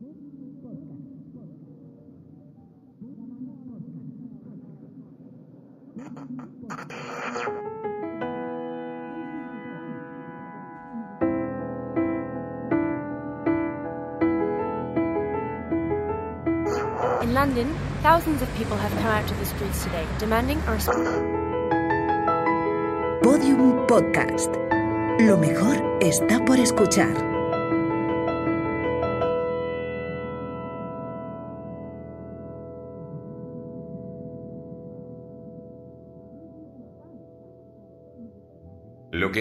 In London, thousands of people have come out to the streets today, demanding a response. Podium Podcast. Lo mejor está por escuchar.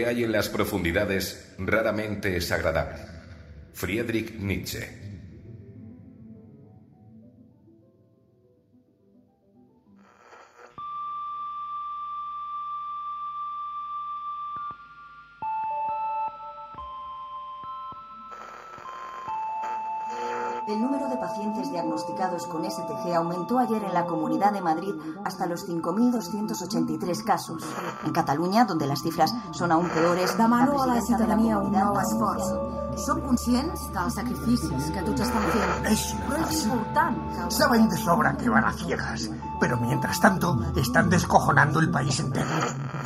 Hay en las profundidades raramente es agradable. Friedrich Nietzsche. El número de pacientes diagnosticados con STG aumentó ayer en la Comunidad de Madrid hasta los 5.283 casos. En Catalunya, donde las cifras són aún peores, Demano a la ciutadania un nou esforç. Som conscients dels sacrificis que tots estan fent. Es Però és important que... Saben de sobra que van a ciegas, pero mientras tanto están descojonando el país entero.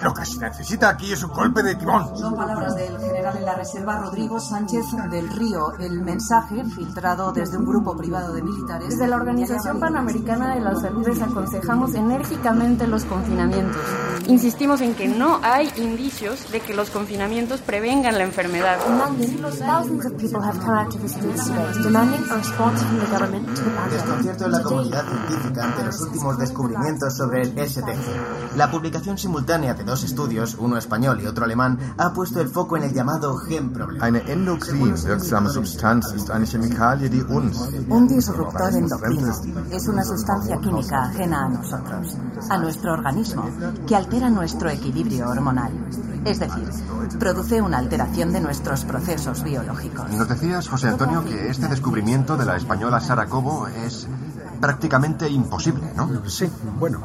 Lo que se necesita aquí es un golpe de timón. Son palabras del general en la reserva Rodrigo Sánchez del Río. El mensaje, filtrado desde un grupo privado de militares. Desde la Organización Panamericana de la Salud desaconsejamos enérgicamente los confinamientos. Insistimos en que no hay indicios de que los confinamientos prevengan la enfermedad. Desconcierto en la comunidad científica ante los últimos descubrimientos sobre el STG. La publicación simultánea de dos estudios, uno español y otro alemán, ha puesto el foco en el llamado. Eine endokrin wirksame Substanz ist eine Chemikalie, die uns, Un disruptor endocrino es una sustancia química ajena a nosotros, a nuestro organismo, que altera nuestro equilibrio hormonal. Es decir, produce una alteración de nuestros procesos biológicos. Nos decías, José Antonio, que este descubrimiento de la española Sara Cobo es prácticamente imposible, ¿no? Sí, bueno.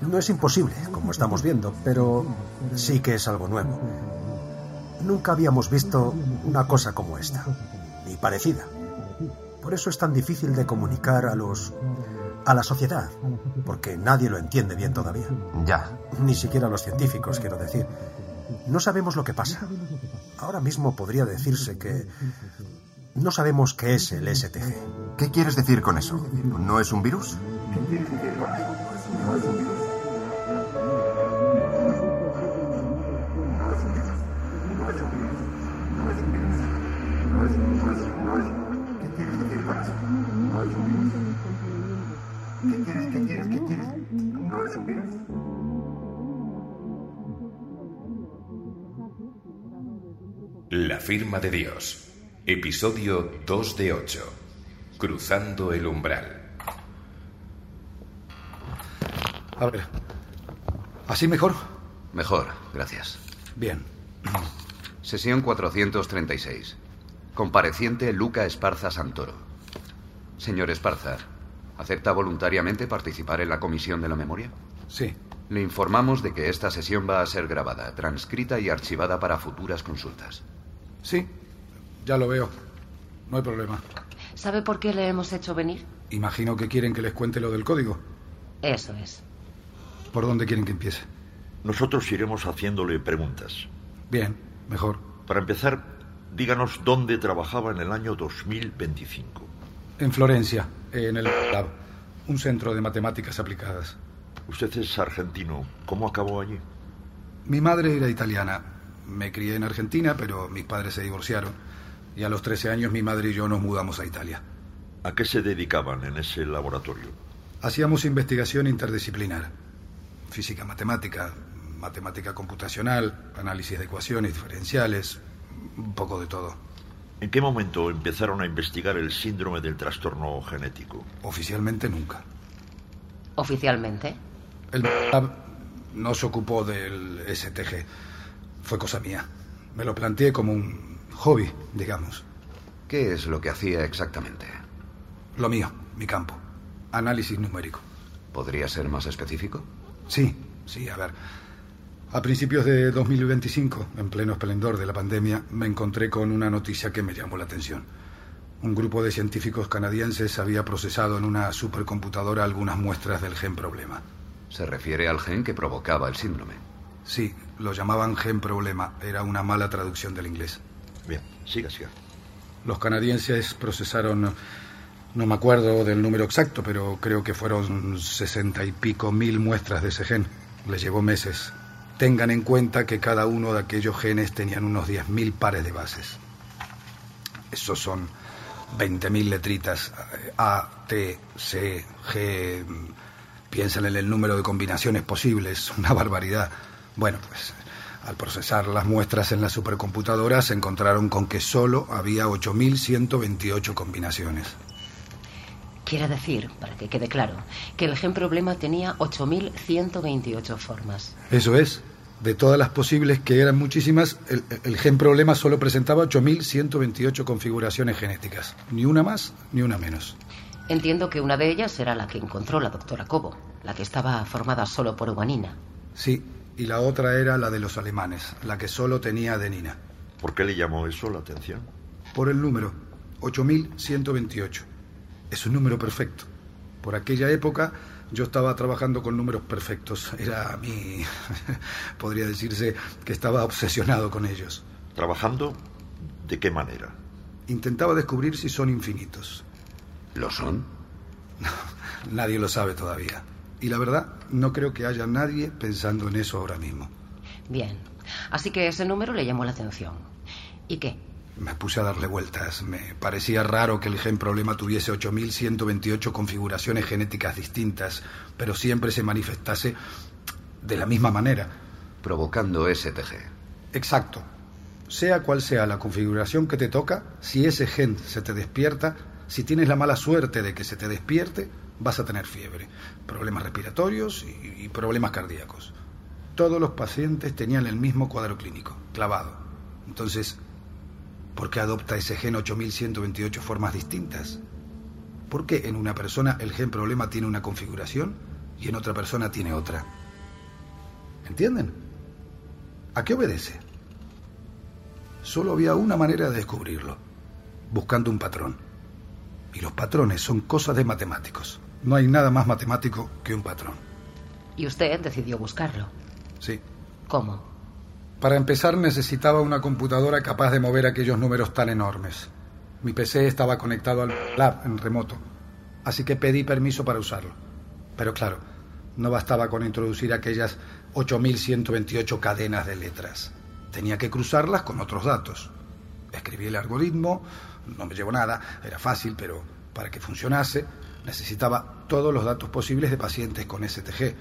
No es imposible, como estamos viendo, pero sí que es algo nuevo. Nunca habíamos visto una cosa como esta, ni parecida. Por eso es tan difícil de comunicar a los a la sociedad, porque nadie lo entiende bien todavía. Ya. Ni siquiera los científicos, quiero decir. No sabemos lo que pasa. Ahora mismo podría decirse que no sabemos qué es el STG. ¿Qué quieres decir con eso? ¿No es un virus? La firma de Dios. Episodio 2 de 8. Cruzando el umbral. A ver. ¿Así mejor? Mejor, gracias. Bien. Sesión 436. Compareciente Luca Esparza Santoro. Señor Esparza, ¿acepta voluntariamente participar en la comisión de la memoria? Sí. Le informamos de que esta sesión va a ser grabada, transcrita y archivada para futuras consultas. Sí, ya lo veo. No hay problema. ¿Sabe por qué le hemos hecho venir? Imagino que quieren que les cuente lo del código. Eso es. ¿Por dónde quieren que empiece? Nosotros iremos haciéndole preguntas. Bien, mejor. Para empezar, díganos dónde trabajaba en el año 2025. En Florencia, en el Lab, un centro de matemáticas aplicadas. Usted es argentino. ¿Cómo acabó allí? Mi madre era italiana. Me crié en Argentina, pero mis padres se divorciaron. Y a los 13 años mi madre y yo nos mudamos a Italia. ¿A qué se dedicaban en ese laboratorio? Hacíamos investigación interdisciplinar. Física matemática, matemática computacional, análisis de ecuaciones diferenciales, un poco de todo. ¿En qué momento empezaron a investigar el síndrome del trastorno genético? Oficialmente nunca. ¿Oficialmente? El lab no se ocupó del STG. Fue cosa mía. Me lo planteé como un hobby, digamos. ¿Qué es lo que hacía exactamente? Lo mío, mi campo. Análisis numérico. ¿Podría ser más específico? Sí, sí, a ver. A principios de 2025, en pleno esplendor de la pandemia, me encontré con una noticia que me llamó la atención. Un grupo de científicos canadienses había procesado en una supercomputadora algunas muestras del gen problema. Se refiere al gen que provocaba el síndrome. Sí, lo llamaban gen problema. Era una mala traducción del inglés. Bien, siga, siga. Los canadienses procesaron, no me acuerdo del número exacto, pero creo que fueron sesenta y pico mil muestras de ese gen. Les llevó meses. Tengan en cuenta que cada uno de aquellos genes tenían unos 10.000 pares de bases. Esos son 20.000 letritas. A, T, C, G. Piensan en el número de combinaciones posibles. Una barbaridad. Bueno, pues al procesar las muestras en la supercomputadora se encontraron con que solo había 8.128 combinaciones. Quiere decir, para que quede claro, que el gen problema tenía 8.128 formas. Eso es. De todas las posibles, que eran muchísimas, el, el gen problema solo presentaba 8.128 configuraciones genéticas. Ni una más, ni una menos. Entiendo que una de ellas era la que encontró la doctora Cobo, la que estaba formada solo por guanina. Sí, y la otra era la de los alemanes, la que solo tenía adenina. ¿Por qué le llamó eso la atención? Por el número, 8.128. Es un número perfecto. Por aquella época yo estaba trabajando con números perfectos. Era mi... podría decirse que estaba obsesionado con ellos. ¿Trabajando? ¿De qué manera? Intentaba descubrir si son infinitos. ¿Lo son? Nadie lo sabe todavía. Y la verdad, no creo que haya nadie pensando en eso ahora mismo. Bien. Así que ese número le llamó la atención. ¿Y qué? Me puse a darle vueltas. Me parecía raro que el gen problema tuviese 8.128 configuraciones genéticas distintas, pero siempre se manifestase de la misma manera. Provocando STG. Exacto. Sea cual sea la configuración que te toca, si ese gen se te despierta, si tienes la mala suerte de que se te despierte, vas a tener fiebre, problemas respiratorios y, y problemas cardíacos. Todos los pacientes tenían el mismo cuadro clínico, clavado. Entonces, ¿Por qué adopta ese gen 8128 formas distintas? ¿Por qué en una persona el gen problema tiene una configuración y en otra persona tiene otra? ¿Entienden? ¿A qué obedece? Solo había una manera de descubrirlo, buscando un patrón. Y los patrones son cosas de matemáticos. No hay nada más matemático que un patrón. ¿Y usted decidió buscarlo? Sí. ¿Cómo? Para empezar necesitaba una computadora capaz de mover aquellos números tan enormes. Mi PC estaba conectado al lab en remoto, así que pedí permiso para usarlo. Pero claro, no bastaba con introducir aquellas 8.128 cadenas de letras. Tenía que cruzarlas con otros datos. Escribí el algoritmo, no me llevó nada, era fácil, pero para que funcionase necesitaba todos los datos posibles de pacientes con STG.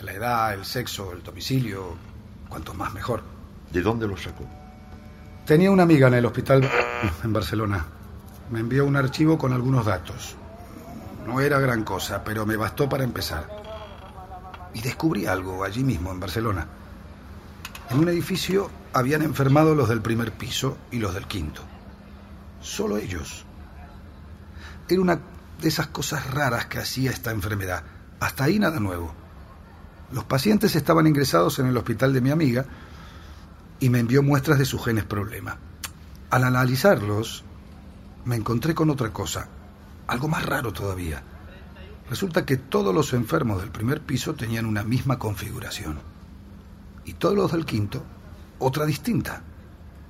La edad, el sexo, el domicilio, cuanto más mejor. ¿De dónde lo sacó? Tenía una amiga en el hospital en Barcelona. Me envió un archivo con algunos datos. No era gran cosa, pero me bastó para empezar. Y descubrí algo allí mismo, en Barcelona. En un edificio habían enfermado los del primer piso y los del quinto. Solo ellos. Era una de esas cosas raras que hacía esta enfermedad. Hasta ahí nada nuevo. Los pacientes estaban ingresados en el hospital de mi amiga y me envió muestras de sus genes problema. Al analizarlos, me encontré con otra cosa, algo más raro todavía. Resulta que todos los enfermos del primer piso tenían una misma configuración y todos los del quinto otra distinta.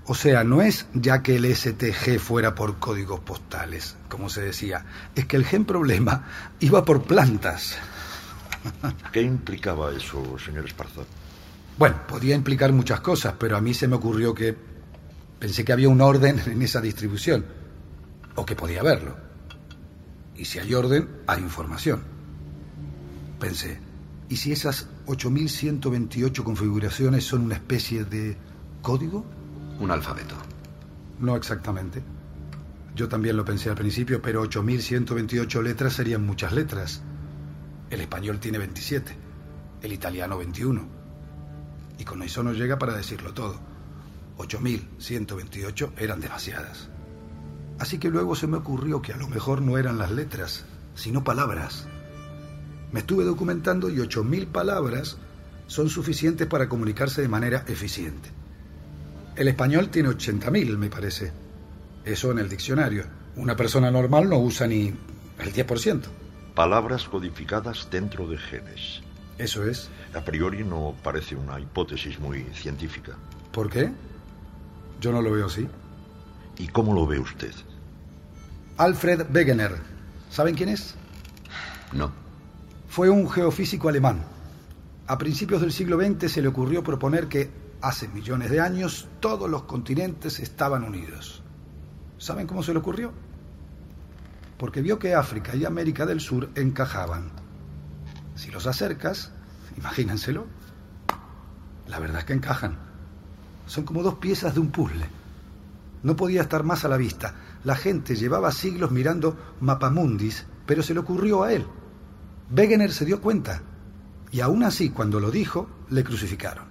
O sea, no es ya que el STG fuera por códigos postales, como se decía, es que el gen problema iba por plantas. ¿Qué implicaba eso, señor Esparza? Bueno, podía implicar muchas cosas, pero a mí se me ocurrió que pensé que había un orden en esa distribución, o que podía haberlo. Y si hay orden, hay información. Pensé, ¿y si esas 8.128 configuraciones son una especie de código? Un alfabeto. No exactamente. Yo también lo pensé al principio, pero 8.128 letras serían muchas letras. El español tiene 27, el italiano 21. Y con eso no llega para decirlo todo. 8.128 eran demasiadas. Así que luego se me ocurrió que a lo mejor no eran las letras, sino palabras. Me estuve documentando y 8.000 palabras son suficientes para comunicarse de manera eficiente. El español tiene 80.000, me parece. Eso en el diccionario. Una persona normal no usa ni el 10%. Palabras codificadas dentro de genes. Eso es. A priori no parece una hipótesis muy científica. ¿Por qué? Yo no lo veo así. ¿Y cómo lo ve usted? Alfred Wegener. ¿Saben quién es? No. Fue un geofísico alemán. A principios del siglo XX se le ocurrió proponer que hace millones de años todos los continentes estaban unidos. ¿Saben cómo se le ocurrió? Porque vio que África y América del Sur encajaban. Si los acercas, imagínenselo, la verdad es que encajan. Son como dos piezas de un puzzle. No podía estar más a la vista. La gente llevaba siglos mirando mapamundis, pero se le ocurrió a él. Wegener se dio cuenta. Y aún así, cuando lo dijo, le crucificaron.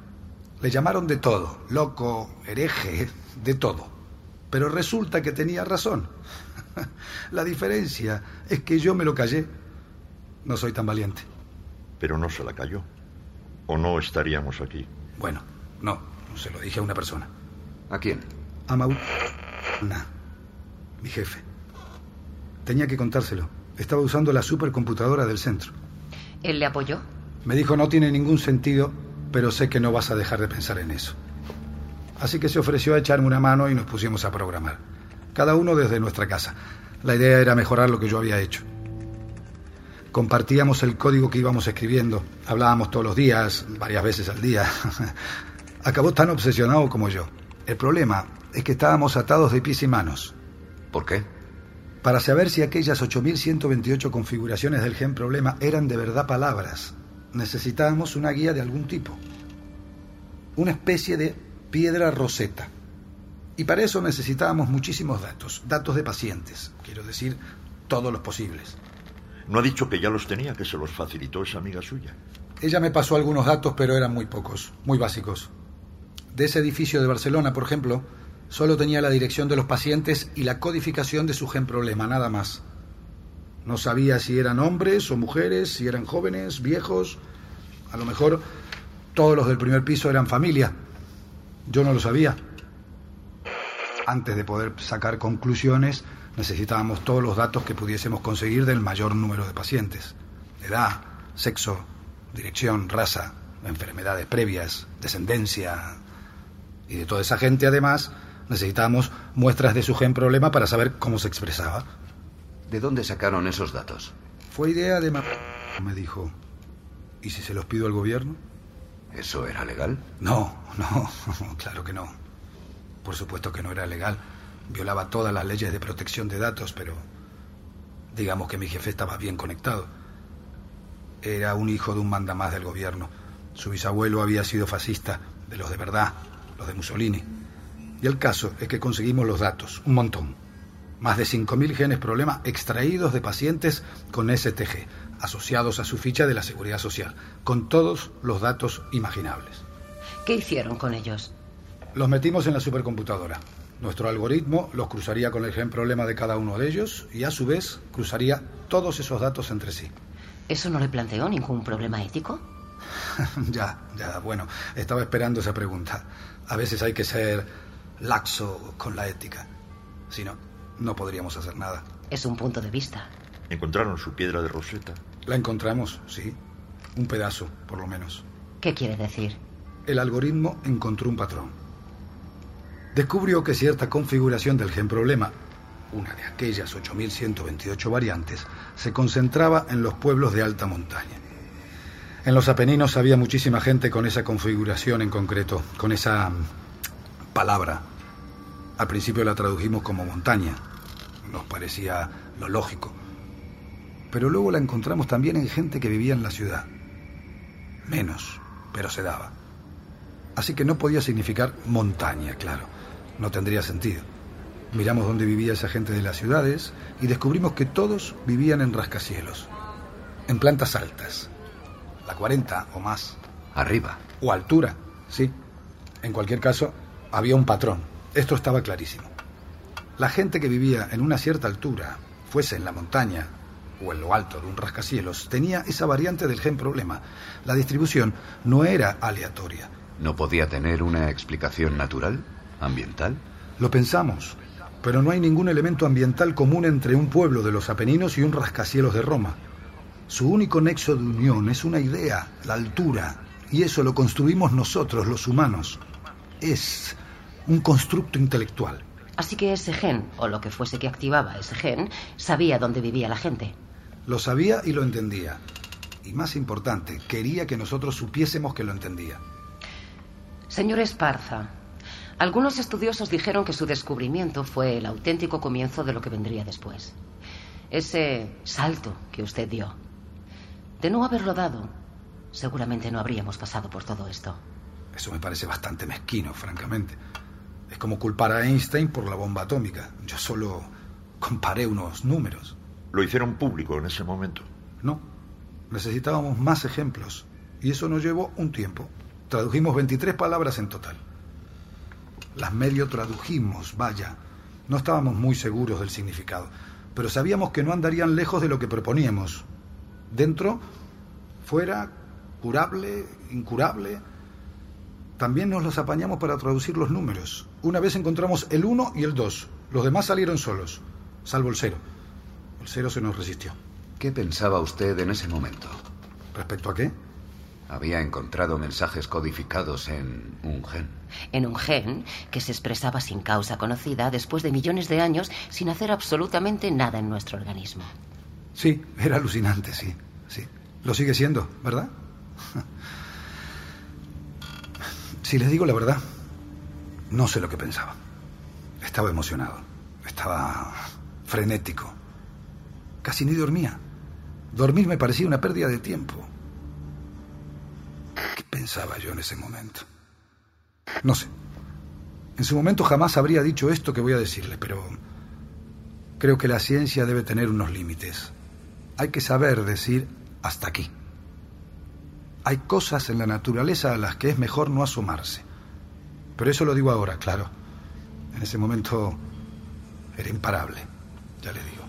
Le llamaron de todo, loco, hereje, de todo. Pero resulta que tenía razón. La diferencia es que yo me lo callé. No soy tan valiente. Pero no se la cayó. ¿O no estaríamos aquí? Bueno, no, se lo dije a una persona. ¿A quién? A Maul... Nah, mi jefe. Tenía que contárselo. Estaba usando la supercomputadora del centro. ¿Él le apoyó? Me dijo, no tiene ningún sentido, pero sé que no vas a dejar de pensar en eso. Así que se ofreció a echarme una mano y nos pusimos a programar. Cada uno desde nuestra casa. La idea era mejorar lo que yo había hecho. Compartíamos el código que íbamos escribiendo. Hablábamos todos los días, varias veces al día. Acabó tan obsesionado como yo. El problema es que estábamos atados de pies y manos. ¿Por qué? Para saber si aquellas 8.128 configuraciones del gen problema eran de verdad palabras, necesitábamos una guía de algún tipo. Una especie de piedra roseta. Y para eso necesitábamos muchísimos datos, datos de pacientes, quiero decir, todos los posibles. ¿No ha dicho que ya los tenía, que se los facilitó esa amiga suya? Ella me pasó algunos datos, pero eran muy pocos, muy básicos. De ese edificio de Barcelona, por ejemplo, solo tenía la dirección de los pacientes y la codificación de su gen problema, nada más. No sabía si eran hombres o mujeres, si eran jóvenes, viejos. A lo mejor todos los del primer piso eran familia. Yo no lo sabía. Antes de poder sacar conclusiones, necesitábamos todos los datos que pudiésemos conseguir del mayor número de pacientes. Edad, sexo, dirección, raza, enfermedades previas, descendencia. Y de toda esa gente, además, necesitábamos muestras de su gen problema para saber cómo se expresaba. ¿De dónde sacaron esos datos? Fue idea de... Ma me dijo. ¿Y si se los pido al gobierno? ¿Eso era legal? No, no, claro que no. Por supuesto que no era legal. Violaba todas las leyes de protección de datos, pero digamos que mi jefe estaba bien conectado. Era un hijo de un mandamás del gobierno. Su bisabuelo había sido fascista, de los de verdad, los de Mussolini. Y el caso es que conseguimos los datos, un montón. Más de 5.000 genes problema extraídos de pacientes con STG, asociados a su ficha de la Seguridad Social, con todos los datos imaginables. ¿Qué hicieron con ellos? Los metimos en la supercomputadora. Nuestro algoritmo los cruzaría con el gen problema de cada uno de ellos y a su vez cruzaría todos esos datos entre sí. ¿Eso no le planteó ningún problema ético? ya, ya, bueno, estaba esperando esa pregunta. A veces hay que ser laxo con la ética. Si no, no podríamos hacer nada. Es un punto de vista. ¿Encontraron su piedra de Rosetta? La encontramos, sí. Un pedazo, por lo menos. ¿Qué quiere decir? El algoritmo encontró un patrón. Descubrió que cierta configuración del gen problema, una de aquellas 8.128 variantes, se concentraba en los pueblos de alta montaña. En los Apeninos había muchísima gente con esa configuración en concreto, con esa palabra. Al principio la tradujimos como montaña. Nos parecía lo lógico. Pero luego la encontramos también en gente que vivía en la ciudad. Menos, pero se daba. Así que no podía significar montaña, claro. No tendría sentido. Miramos dónde vivía esa gente de las ciudades y descubrimos que todos vivían en rascacielos. En plantas altas. La 40 o más. Arriba. O altura, sí. En cualquier caso, había un patrón. Esto estaba clarísimo. La gente que vivía en una cierta altura, fuese en la montaña o en lo alto de un rascacielos, tenía esa variante del gen problema. La distribución no era aleatoria. ¿No podía tener una explicación natural? ¿Ambiental? Lo pensamos, pero no hay ningún elemento ambiental común entre un pueblo de los Apeninos y un rascacielos de Roma. Su único nexo de unión es una idea, la altura, y eso lo construimos nosotros, los humanos. Es un constructo intelectual. Así que ese gen, o lo que fuese que activaba ese gen, sabía dónde vivía la gente. Lo sabía y lo entendía. Y más importante, quería que nosotros supiésemos que lo entendía. Señor Esparza, algunos estudiosos dijeron que su descubrimiento fue el auténtico comienzo de lo que vendría después. Ese salto que usted dio. De no haberlo dado, seguramente no habríamos pasado por todo esto. Eso me parece bastante mezquino, francamente. Es como culpar a Einstein por la bomba atómica. Yo solo comparé unos números. ¿Lo hicieron público en ese momento? No. Necesitábamos más ejemplos. Y eso nos llevó un tiempo. Tradujimos 23 palabras en total. Las medio tradujimos, vaya. No estábamos muy seguros del significado, pero sabíamos que no andarían lejos de lo que proponíamos. Dentro, fuera, curable, incurable. También nos los apañamos para traducir los números. Una vez encontramos el 1 y el 2. Los demás salieron solos, salvo el 0. El 0 se nos resistió. ¿Qué pensaba usted en ese momento? ¿Respecto a qué? Había encontrado mensajes codificados en un gen. En un gen que se expresaba sin causa conocida después de millones de años sin hacer absolutamente nada en nuestro organismo. Sí, era alucinante, sí, sí. Lo sigue siendo, ¿verdad? Si les digo la verdad, no sé lo que pensaba. Estaba emocionado, estaba frenético. Casi ni dormía. Dormir me parecía una pérdida de tiempo. ¿Qué pensaba yo en ese momento? No sé. En su momento jamás habría dicho esto que voy a decirle, pero creo que la ciencia debe tener unos límites. Hay que saber decir hasta aquí. Hay cosas en la naturaleza a las que es mejor no asomarse. Pero eso lo digo ahora, claro. En ese momento era imparable, ya le digo.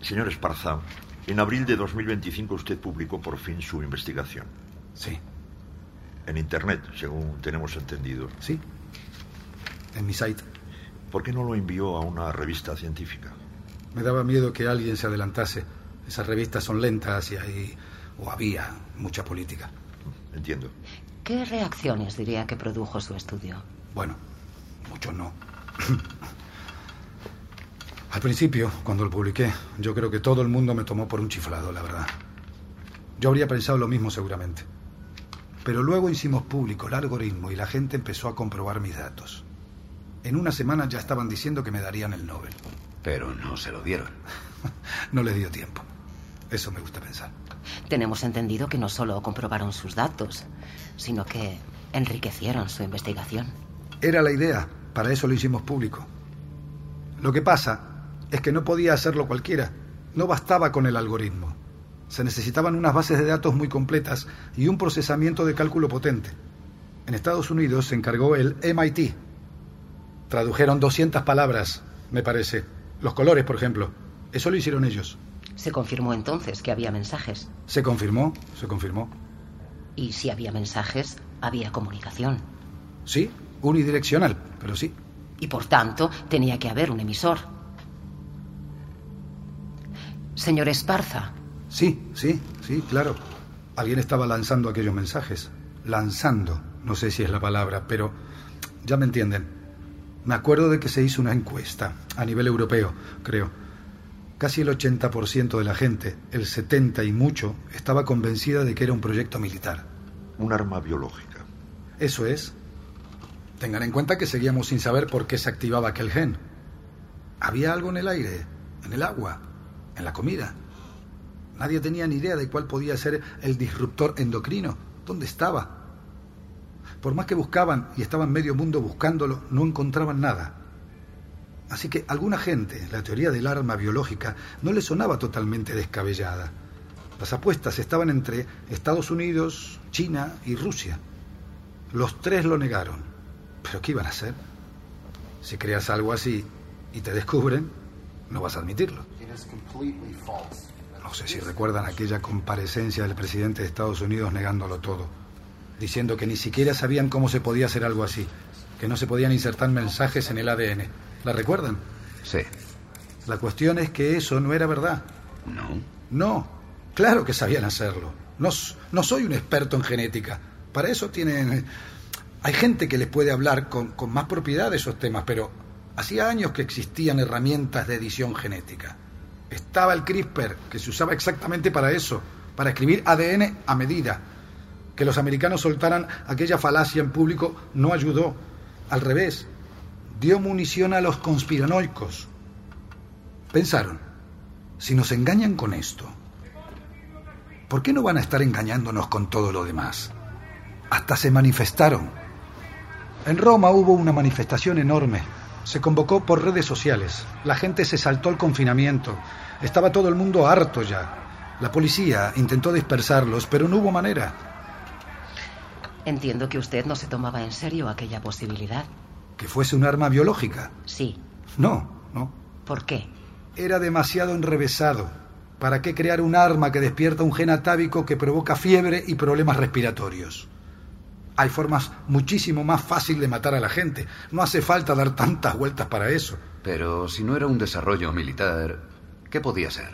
Señor Esparza, en abril de 2025 usted publicó por fin su investigación. Sí. En Internet, según tenemos entendido. Sí. En mi site. ¿Por qué no lo envió a una revista científica? Me daba miedo que alguien se adelantase. Esas revistas son lentas y hay, o había, mucha política. Entiendo. ¿Qué reacciones diría que produjo su estudio? Bueno, mucho no. Al principio, cuando lo publiqué, yo creo que todo el mundo me tomó por un chiflado, la verdad. Yo habría pensado lo mismo seguramente. Pero luego hicimos público el algoritmo y la gente empezó a comprobar mis datos. En una semana ya estaban diciendo que me darían el Nobel. Pero no se lo dieron. no les dio tiempo. Eso me gusta pensar. Tenemos entendido que no solo comprobaron sus datos, sino que enriquecieron su investigación. Era la idea. Para eso lo hicimos público. Lo que pasa es que no podía hacerlo cualquiera. No bastaba con el algoritmo. Se necesitaban unas bases de datos muy completas y un procesamiento de cálculo potente. En Estados Unidos se encargó el MIT. Tradujeron 200 palabras, me parece. Los colores, por ejemplo. Eso lo hicieron ellos. Se confirmó entonces que había mensajes. Se confirmó, se confirmó. Y si había mensajes, había comunicación. Sí, unidireccional, pero sí. Y por tanto, tenía que haber un emisor. Señor Esparza. Sí, sí, sí, claro. Alguien estaba lanzando aquellos mensajes. Lanzando, no sé si es la palabra, pero ya me entienden. Me acuerdo de que se hizo una encuesta a nivel europeo, creo. Casi el 80% de la gente, el 70 y mucho, estaba convencida de que era un proyecto militar. Un arma biológica. Eso es. Tengan en cuenta que seguíamos sin saber por qué se activaba aquel gen. Había algo en el aire, en el agua, en la comida. Nadie tenía ni idea de cuál podía ser el disruptor endocrino. ¿Dónde estaba? Por más que buscaban y estaban medio mundo buscándolo, no encontraban nada. Así que a alguna gente la teoría del arma biológica no le sonaba totalmente descabellada. Las apuestas estaban entre Estados Unidos, China y Rusia. Los tres lo negaron. ¿Pero qué iban a hacer? Si creas algo así y te descubren, no vas a admitirlo. No sé si recuerdan aquella comparecencia del presidente de Estados Unidos negándolo todo, diciendo que ni siquiera sabían cómo se podía hacer algo así, que no se podían insertar mensajes en el ADN. ¿La recuerdan? Sí. La cuestión es que eso no era verdad. No. No, claro que sabían hacerlo. No, no soy un experto en genética. Para eso tienen... Hay gente que les puede hablar con, con más propiedad de esos temas, pero hacía años que existían herramientas de edición genética. Estaba el CRISPR, que se usaba exactamente para eso, para escribir ADN a medida. Que los americanos soltaran aquella falacia en público no ayudó. Al revés, dio munición a los conspiranoicos. Pensaron, si nos engañan con esto, ¿por qué no van a estar engañándonos con todo lo demás? Hasta se manifestaron. En Roma hubo una manifestación enorme. Se convocó por redes sociales. La gente se saltó el confinamiento. Estaba todo el mundo harto ya. La policía intentó dispersarlos, pero no hubo manera. Entiendo que usted no se tomaba en serio aquella posibilidad. ¿Que fuese un arma biológica? Sí. No, no. ¿Por qué? Era demasiado enrevesado. ¿Para qué crear un arma que despierta un gen atávico que provoca fiebre y problemas respiratorios? Hay formas muchísimo más fáciles de matar a la gente. No hace falta dar tantas vueltas para eso. Pero si no era un desarrollo militar, ¿qué podía ser?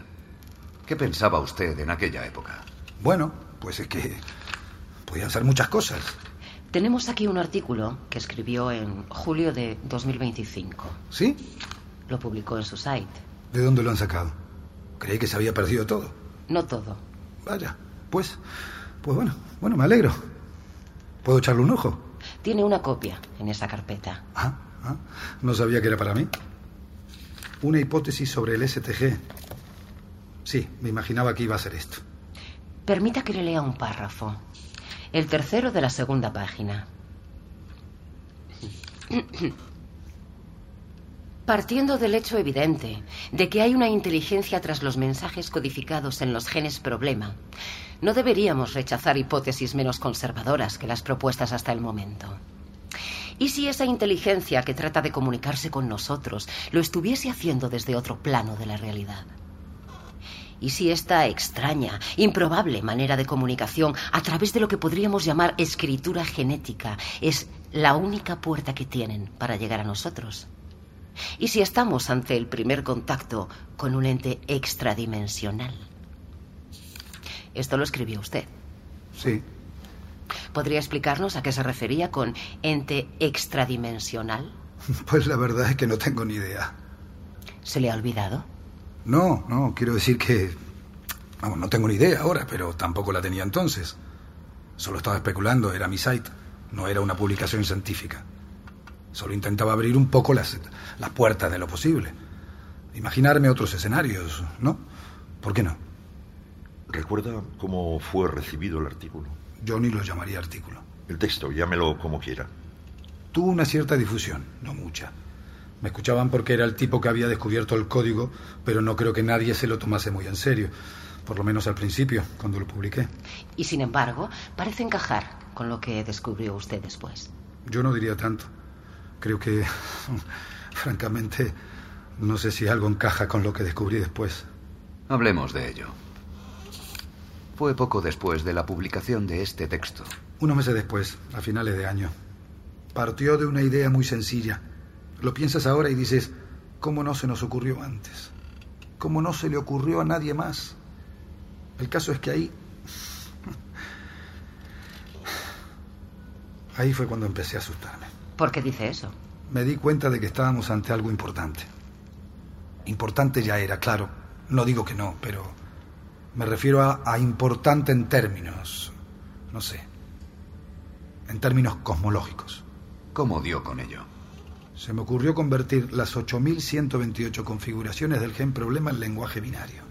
¿Qué pensaba usted en aquella época? Bueno, pues es que podían ser muchas cosas. Tenemos aquí un artículo que escribió en julio de 2025. ¿Sí? Lo publicó en su site. ¿De dónde lo han sacado? Creí que se había perdido todo. No todo. Vaya, pues, pues bueno, bueno, me alegro. ¿Puedo echarle un ojo? Tiene una copia en esa carpeta. Ah, ah, no sabía que era para mí. Una hipótesis sobre el STG. Sí, me imaginaba que iba a ser esto. Permita que le lea un párrafo. El tercero de la segunda página. Partiendo del hecho evidente de que hay una inteligencia tras los mensajes codificados en los genes problema, no deberíamos rechazar hipótesis menos conservadoras que las propuestas hasta el momento. ¿Y si esa inteligencia que trata de comunicarse con nosotros lo estuviese haciendo desde otro plano de la realidad? ¿Y si esta extraña, improbable manera de comunicación a través de lo que podríamos llamar escritura genética es la única puerta que tienen para llegar a nosotros? ¿Y si estamos ante el primer contacto con un ente extradimensional? Esto lo escribió usted. Sí. ¿Podría explicarnos a qué se refería con ente extradimensional? Pues la verdad es que no tengo ni idea. ¿Se le ha olvidado? No, no, quiero decir que... Vamos, no tengo ni idea ahora, pero tampoco la tenía entonces. Solo estaba especulando, era mi site, no era una publicación científica. Solo intentaba abrir un poco las, las puertas de lo posible. Imaginarme otros escenarios, ¿no? ¿Por qué no? ¿Recuerda cómo fue recibido el artículo? Yo ni lo llamaría artículo. El texto, llámelo como quiera. Tuvo una cierta difusión, no mucha. Me escuchaban porque era el tipo que había descubierto el código, pero no creo que nadie se lo tomase muy en serio. Por lo menos al principio, cuando lo publiqué. Y sin embargo, parece encajar con lo que descubrió usted después. Yo no diría tanto. Creo que, francamente, no sé si algo encaja con lo que descubrí después. Hablemos de ello. Fue poco después de la publicación de este texto. Unos meses después, a finales de año. Partió de una idea muy sencilla. Lo piensas ahora y dices, ¿cómo no se nos ocurrió antes? ¿Cómo no se le ocurrió a nadie más? El caso es que ahí... Ahí fue cuando empecé a asustarme. ¿Por qué dice eso? Me di cuenta de que estábamos ante algo importante. Importante ya era, claro. No digo que no, pero me refiero a, a importante en términos, no sé, en términos cosmológicos. ¿Cómo dio con ello? Se me ocurrió convertir las 8.128 configuraciones del gen problema en lenguaje binario.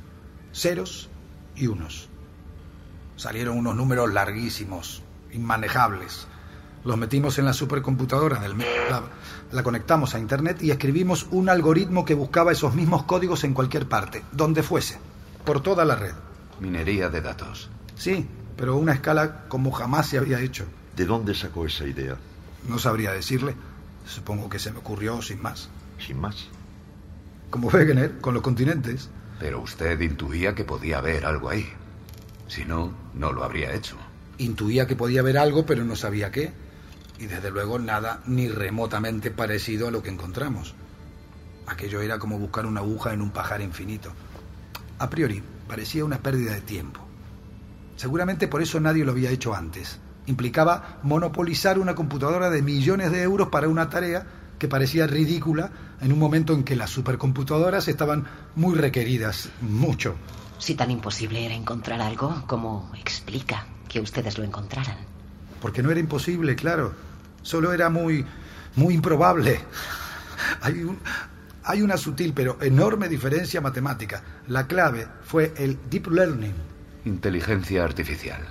Ceros y unos. Salieron unos números larguísimos, inmanejables. Los metimos en la supercomputadora del Lab, la conectamos a Internet y escribimos un algoritmo que buscaba esos mismos códigos en cualquier parte, donde fuese, por toda la red. Minería de datos. Sí, pero a una escala como jamás se había hecho. ¿De dónde sacó esa idea? No sabría decirle. Supongo que se me ocurrió sin más. ¿Sin más? Como Wegener, con los continentes. Pero usted intuía que podía haber algo ahí. Si no, no lo habría hecho. Intuía que podía haber algo, pero no sabía qué. Y desde luego nada ni remotamente parecido a lo que encontramos. Aquello era como buscar una aguja en un pajar infinito. A priori, parecía una pérdida de tiempo. Seguramente por eso nadie lo había hecho antes. Implicaba monopolizar una computadora de millones de euros para una tarea que parecía ridícula en un momento en que las supercomputadoras estaban muy requeridas, mucho. Si tan imposible era encontrar algo, ¿cómo explica que ustedes lo encontraran? Porque no era imposible, claro. Solo era muy, muy improbable. Hay, un, hay una sutil pero enorme diferencia matemática. La clave fue el deep learning. Inteligencia artificial.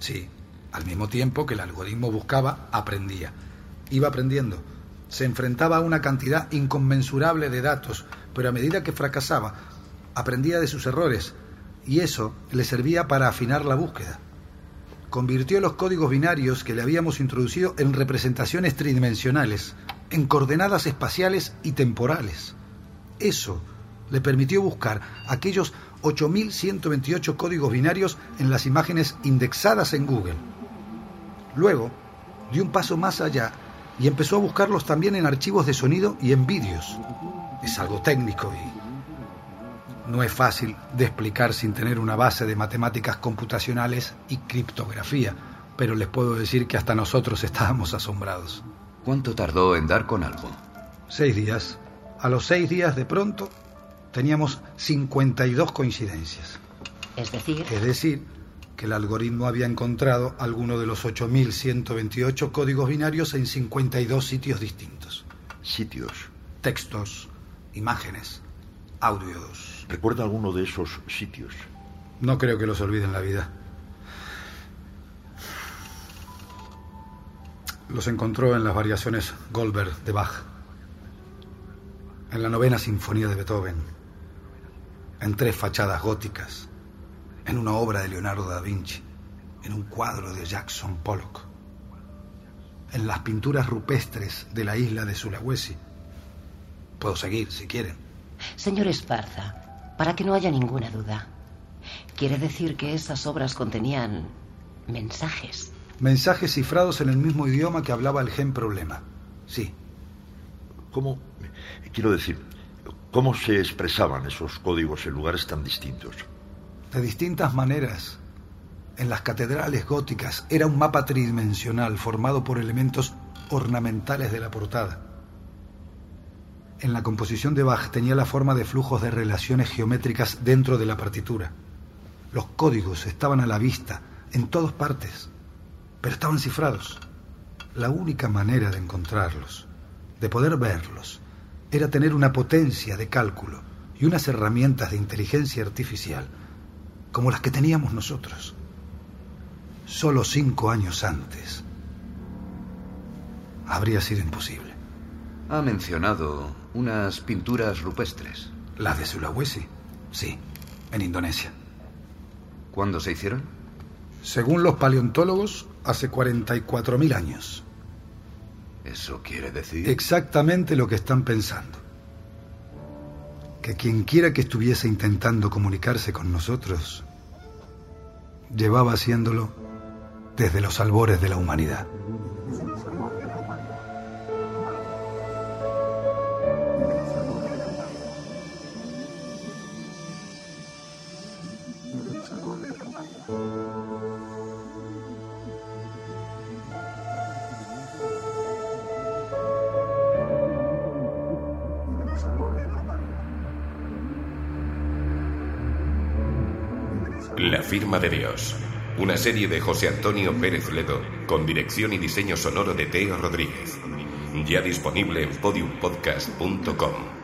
Sí, al mismo tiempo que el algoritmo buscaba, aprendía. Iba aprendiendo. Se enfrentaba a una cantidad inconmensurable de datos, pero a medida que fracasaba, aprendía de sus errores, y eso le servía para afinar la búsqueda. Convirtió los códigos binarios que le habíamos introducido en representaciones tridimensionales, en coordenadas espaciales y temporales. Eso le permitió buscar aquellos 8.128 códigos binarios en las imágenes indexadas en Google. Luego, dio un paso más allá y empezó a buscarlos también en archivos de sonido y en vídeos. Es algo técnico y no es fácil de explicar sin tener una base de matemáticas computacionales y criptografía, pero les puedo decir que hasta nosotros estábamos asombrados. ¿Cuánto tardó en dar con algo? Seis días. A los seis días de pronto teníamos 52 coincidencias. Es decir... Es decir, que el algoritmo había encontrado alguno de los 8.128 códigos binarios en 52 sitios distintos. Sitios. Textos, imágenes, audios. ¿Recuerda alguno de esos sitios? No creo que los olvide en la vida. Los encontró en las variaciones Goldberg de Bach, en la novena sinfonía de Beethoven, en tres fachadas góticas, en una obra de Leonardo da Vinci, en un cuadro de Jackson Pollock, en las pinturas rupestres de la isla de Sulawesi. Puedo seguir, si quieren. Señor Esparza, para que no haya ninguna duda, quiere decir que esas obras contenían mensajes. Mensajes cifrados en el mismo idioma que hablaba el gen problema. Sí. ¿Cómo? Quiero decir, ¿cómo se expresaban esos códigos en lugares tan distintos? De distintas maneras. En las catedrales góticas era un mapa tridimensional formado por elementos ornamentales de la portada. En la composición de Bach tenía la forma de flujos de relaciones geométricas dentro de la partitura. Los códigos estaban a la vista, en todas partes pero estaban cifrados. La única manera de encontrarlos, de poder verlos, era tener una potencia de cálculo y unas herramientas de inteligencia artificial como las que teníamos nosotros. Solo cinco años antes habría sido imposible. Ha mencionado unas pinturas rupestres. ¿Las de Sulawesi? Sí, en Indonesia. ¿Cuándo se hicieron? Según los paleontólogos, hace 44.000 años. ¿Eso quiere decir? Exactamente lo que están pensando. Que quien quiera que estuviese intentando comunicarse con nosotros, llevaba haciéndolo desde los albores de la humanidad. De Dios. Una serie de José Antonio Pérez Ledo con dirección y diseño sonoro de Teo Rodríguez. Ya disponible en podiumpodcast.com.